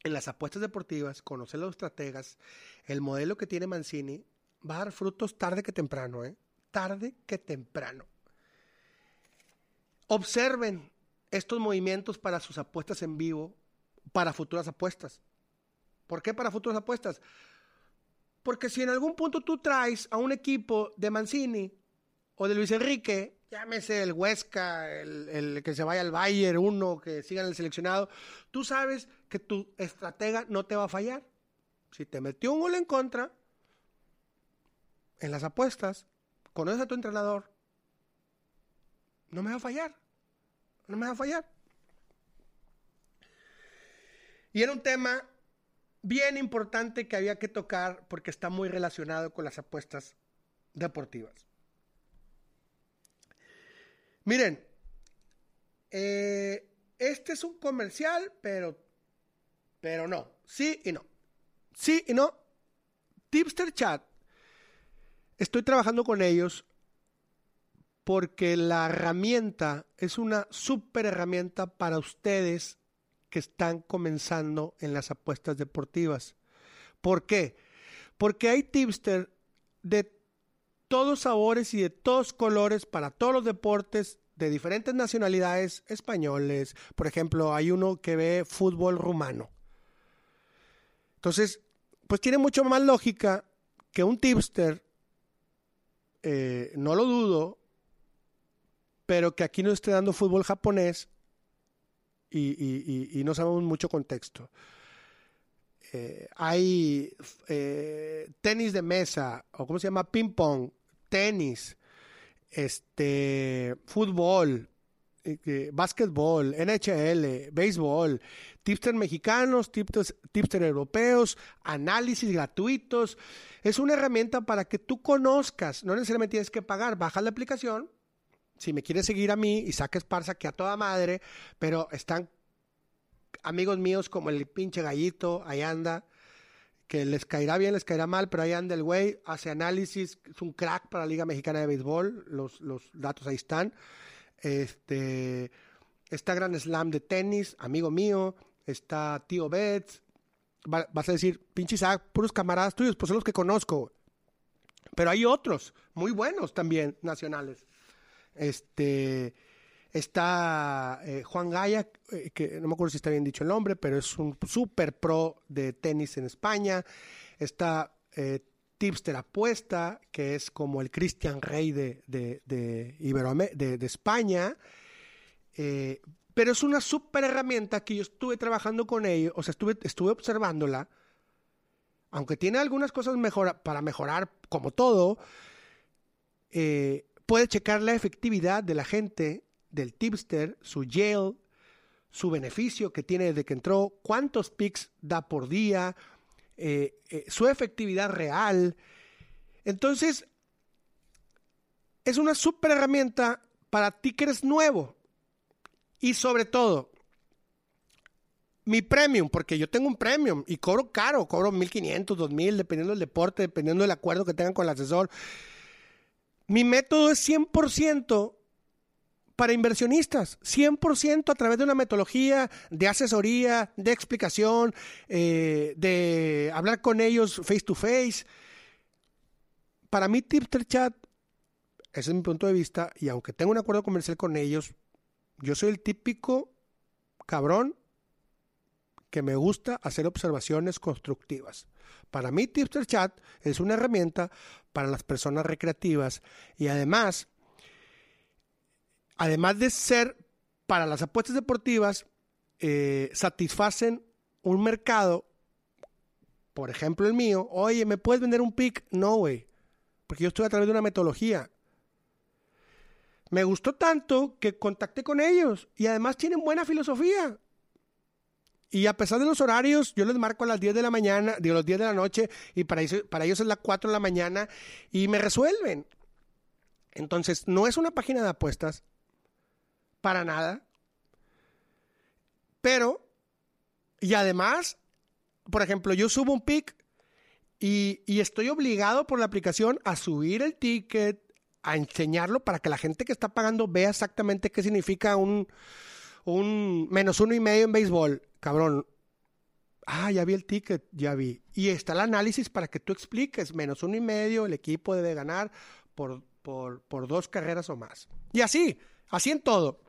En las apuestas deportivas, conocer los estrategas, el modelo que tiene Mancini, va a dar frutos tarde que temprano, ¿eh? Tarde que temprano. Observen estos movimientos para sus apuestas en vivo, para futuras apuestas. ¿Por qué para futuras apuestas? Porque si en algún punto tú traes a un equipo de Mancini o de Luis Enrique, llámese el Huesca, el, que se vaya al Bayern, uno que siga en el seleccionado, tú sabes que tu estratega no te va a fallar. Si te metió un gol en contra, en las apuestas, conoces a tu entrenador, no me va a fallar no me va a fallar. Y era un tema bien importante que había que tocar porque está muy relacionado con las apuestas deportivas. Miren, eh, este es un comercial, pero, pero no. Sí y no. Sí y no. Tipster Chat. Estoy trabajando con ellos porque la herramienta es una super herramienta para ustedes que están comenzando en las apuestas deportivas. ¿Por qué? Porque hay tipster de todos sabores y de todos colores para todos los deportes de diferentes nacionalidades españoles. Por ejemplo, hay uno que ve fútbol rumano. Entonces, pues tiene mucho más lógica que un tipster, eh, no lo dudo, pero que aquí no esté dando fútbol japonés y, no sabemos mucho contexto. Eh, hay eh, tenis de mesa, o cómo se llama, ping pong, tenis, este, fútbol, eh, básquetbol, NHL, béisbol, tipster mexicanos, tipster, tipster europeos, análisis gratuitos. Es una herramienta para que tú conozcas, no necesariamente tienes que pagar, baja la aplicación, si me quieres seguir a mí, y saques Parsa, que a toda madre, pero están amigos míos como el pinche gallito, ahí anda, que les caerá bien, les caerá mal, pero ahí anda el güey, hace análisis, es un crack para la Liga Mexicana de Béisbol, los, los datos ahí están. Este, está Gran Slam de tenis, amigo mío, está Tío Betts, vas a decir, pinche Isaac, puros camaradas tuyos, pues son los que conozco. Pero hay otros, muy buenos también, nacionales. Este, está eh, Juan Gaya, eh, que no me acuerdo si está bien dicho el nombre, pero es un super pro de tenis en España. Está eh, Tipster Apuesta, que es como el Christian Rey de, de, de, España. pero es una super herramienta que yo estuve trabajando con ellos, o sea, estuve, estuve observándola. Aunque tiene algunas cosas para mejorar, como todo, eh, puede checar la efectividad de la gente, del tipster, su jail, su beneficio que tiene desde que entró, cuántos picks da por día, eh, eh, su efectividad real. Entonces, es una super herramienta para ti que eres nuevo. Y sobre todo, mi premium, porque yo tengo un premium y cobro caro, cobro 1500, 2000, dependiendo del deporte, dependiendo del acuerdo que tengan con el asesor. Mi método es 100% para inversionistas, 100% a través de una metodología de asesoría, de explicación, eh, de hablar con ellos face to face. Para mí, Tipster Chat, ese es mi punto de vista, y aunque tengo un acuerdo comercial con ellos, yo soy el típico cabrón que me gusta hacer observaciones constructivas. Para mí, Tipster Chat es una herramienta para las personas recreativas y además, además de ser para las apuestas deportivas, eh, satisfacen un mercado, por ejemplo el mío, oye, ¿me puedes vender un pick? No, güey, porque yo estoy a través de una metodología. Me gustó tanto que contacté con ellos y además tienen buena filosofía. Y a pesar de los horarios, yo les marco a las 10 de la mañana, digo, a las 10 de la noche, y para, para ellos es las 4 de la mañana, y me resuelven. Entonces, no es una página de apuestas, para nada. Pero, y además, por ejemplo, yo subo un pick y, y estoy obligado por la aplicación a subir el ticket, a enseñarlo para que la gente que está pagando vea exactamente qué significa un, un menos uno y medio en béisbol cabrón, ah, ya vi el ticket, ya vi. Y está el análisis para que tú expliques, menos uno y medio, el equipo debe ganar por, por, dos carreras o más. Y así, así en todo.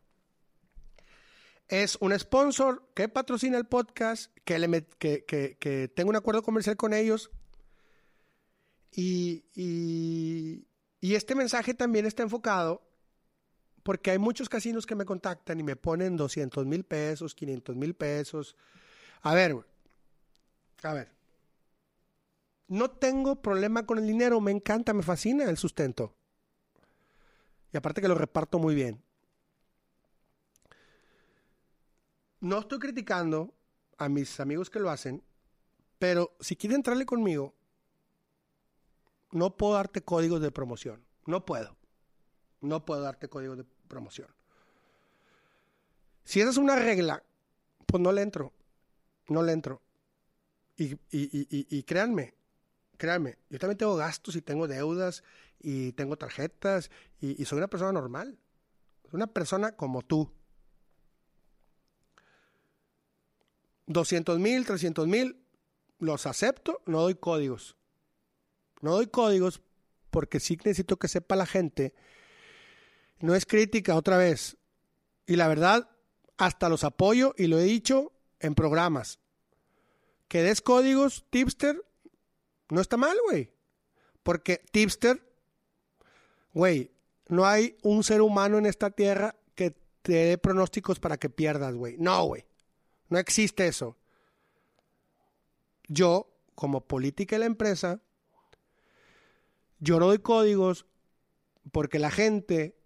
Es un sponsor que patrocina el podcast, que, le que, que, tengo un acuerdo comercial con ellos. Y, y este mensaje también está enfocado porque hay muchos casinos que me contactan y me ponen 200 mil pesos, 500 mil pesos. A ver, a ver. No tengo problema con el dinero, me encanta, me fascina el sustento. Y aparte que lo reparto muy bien. No estoy criticando a mis amigos que lo hacen, Pero si quieres entrarle conmigo, no puedo darte códigos de promoción. No puedo. No puedo darte códigos de promoción. Si esa es una regla, pues no le entro. No le entro. Y, y, créanme, créanme, yo también tengo gastos y tengo deudas y tengo tarjetas y, soy una persona normal. Una persona como tú. 200 mil, 300 mil, los acepto, no doy códigos. No doy códigos porque sí necesito que sepa la gente. No es crítica otra vez. Y la verdad, hasta los apoyo y lo he dicho en programas. Que des códigos, tipster, no está mal, güey. Porque tipster, güey, no hay un ser humano en esta tierra que te dé pronósticos para que pierdas, güey. No, güey. No existe eso. Yo, como política de la empresa, yo no doy códigos porque la gente,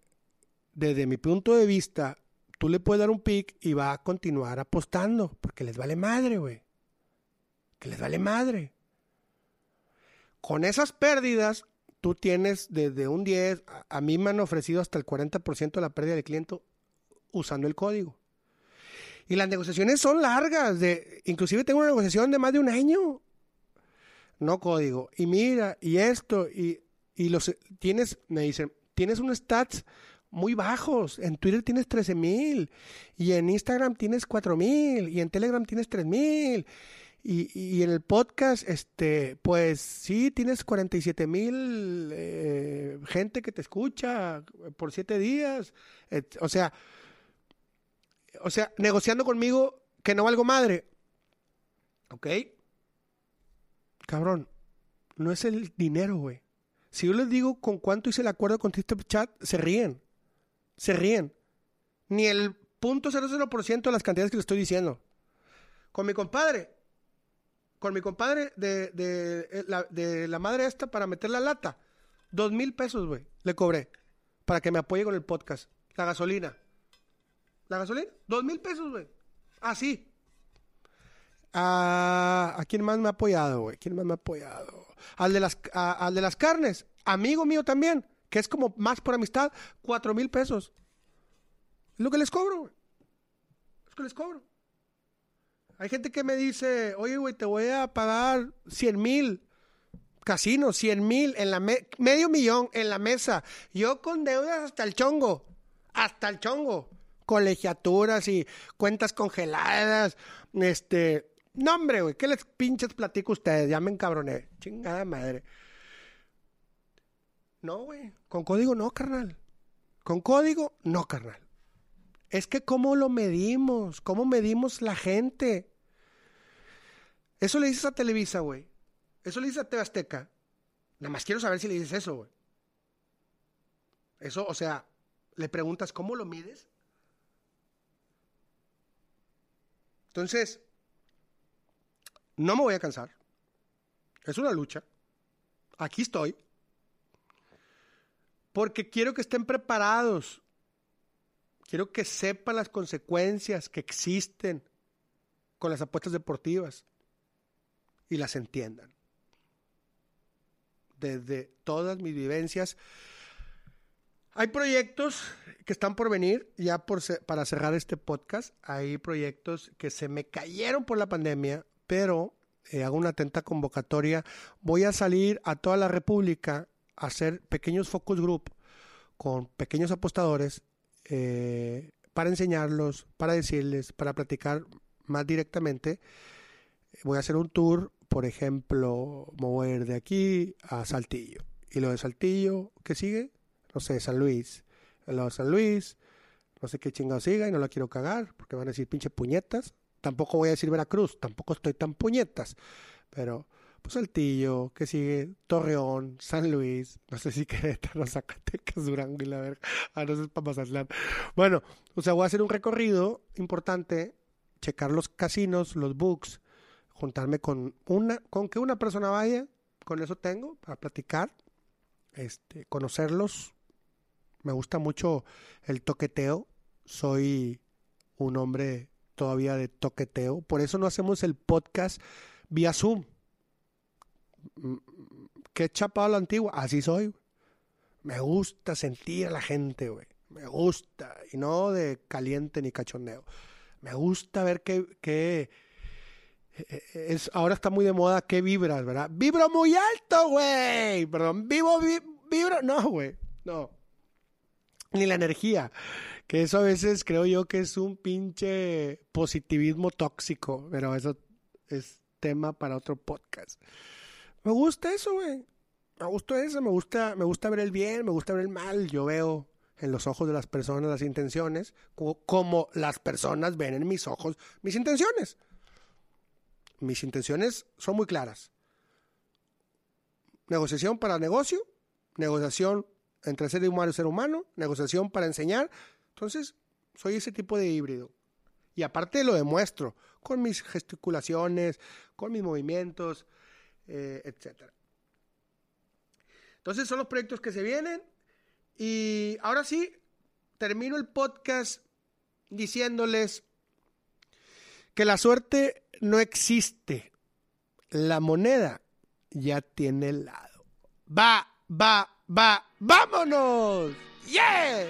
desde mi punto de vista, tú le puedes dar un pick y va a continuar apostando porque les vale madre, güey. Que les vale madre. Con esas pérdidas, tú tienes desde un 10, a, mí me han ofrecido hasta el 40% de la pérdida de cliente usando el código. Y las negociaciones son largas, de, inclusive tengo una negociación de más de un año. No código. Y mira, y esto, y, y los tienes, me dicen, tienes unos stats muy bajos. En Twitter tienes 13 mil, y en Instagram tienes 4 mil, y en Telegram tienes 3 mil. Y, en el podcast, este, pues sí, tienes 47 mil eh, gente que te escucha por siete días. o sea, o sea, negociando conmigo que no valgo madre. ¿Ok? Cabrón, no es el dinero, güey. Si yo les digo con cuánto hice el acuerdo con TikTok Chat, se ríen. Se ríen. Ni el .00% de las cantidades que les estoy diciendo. Con mi compadre, con mi compadre de, de, la, de la madre esta para meter la lata. Dos mil pesos, güey, le cobré. Para que me apoye con el podcast. La gasolina. ¿La gasolina? Dos mil pesos, güey. Así. Ah, ¿A quién más me ha apoyado, güey? ¿Quién más me ha apoyado? Al de las, al de las carnes. Amigo mío también. Que es como más por amistad. Cuatro mil pesos. Es lo que les cobro. Es lo que les cobro. Hay gente que me dice, oye, güey, te voy a pagar 100 mil casinos, 100 mil, en la medio millón en la mesa. Yo con deudas hasta el chongo, hasta el chongo. Colegiaturas y cuentas congeladas. Este, no, hombre, güey, ¿qué les pinches platico a ustedes? Ya me encabroné. Chingada madre. No, güey, con código no, carnal. Con código no, carnal. Es que cómo lo medimos, cómo medimos la gente. Eso le dices a Televisa, güey. Eso le dices a TV Azteca. Nada más quiero saber si le dices eso, güey. Eso, o sea, le preguntas, ¿cómo lo mides? Entonces, no me voy a cansar. Es una lucha. Aquí estoy. Porque quiero que estén preparados Quiero que sepan las consecuencias que existen con las apuestas deportivas y las entiendan. Desde todas mis vivencias. Hay proyectos que están por venir, ya para cerrar este podcast. Hay proyectos que se me cayeron por la pandemia, pero eh, hago una atenta convocatoria. Voy a salir a toda la República hacer pequeños focus group con pequeños apostadores eh, para enseñarlos, para decirles, para platicar más directamente. Voy a hacer un tour, por ejemplo, mover de aquí a Saltillo. Y lo de Saltillo, ¿qué sigue? No sé, San Luis. Lo de San Luis, no sé qué chingado siga y no la quiero cagar porque van a decir pinche puñetas. Tampoco voy a decir Veracruz, tampoco estoy tan puñetas. Pero pues Saltillo, que sigue Torreón, San Luis, no sé si Querétaro, Zacatecas, Durango y la verga. Ah, no sé, para Mazatlán. Bueno, o sea, voy a hacer un recorrido importante, checar los casinos, los books, juntarme con una, con que una persona vaya, con eso tengo, para platicar, este, conocerlos. Me gusta mucho el toqueteo. Soy un hombre todavía de toqueteo. Por eso no hacemos el podcast vía Zoom. ¿Qué chapado la antigua? Así soy. Me gusta sentir a la gente, güey. Me gusta. Y no de caliente ni cachondeo. Me gusta ver que, que eh, es, ahora está muy de moda que vibras, ¿verdad? Vibro muy alto, güey. Perdón, vivo, vibro. No, güey. No. Ni la energía. Que eso a veces creo yo que es un pinche positivismo tóxico. Pero eso es tema para otro podcast. Me gusta eso, güey. Me gusta eso, me gusta, me gusta ver el bien, me gusta ver el mal. Yo veo en los ojos de las personas las intenciones, como las personas ven en mis ojos mis intenciones. Mis intenciones son muy claras. Negociación para negocio, negociación entre ser humano y ser humano, negociación para enseñar. Entonces, soy ese tipo de híbrido. Y aparte lo demuestro con mis gesticulaciones, con mis movimientos, eh, etc. Entonces son los proyectos que se vienen. Y ahora sí, termino el podcast diciéndoles que la suerte no existe. La moneda ya tiene lado. Va, va, va, vámonos. Yeah.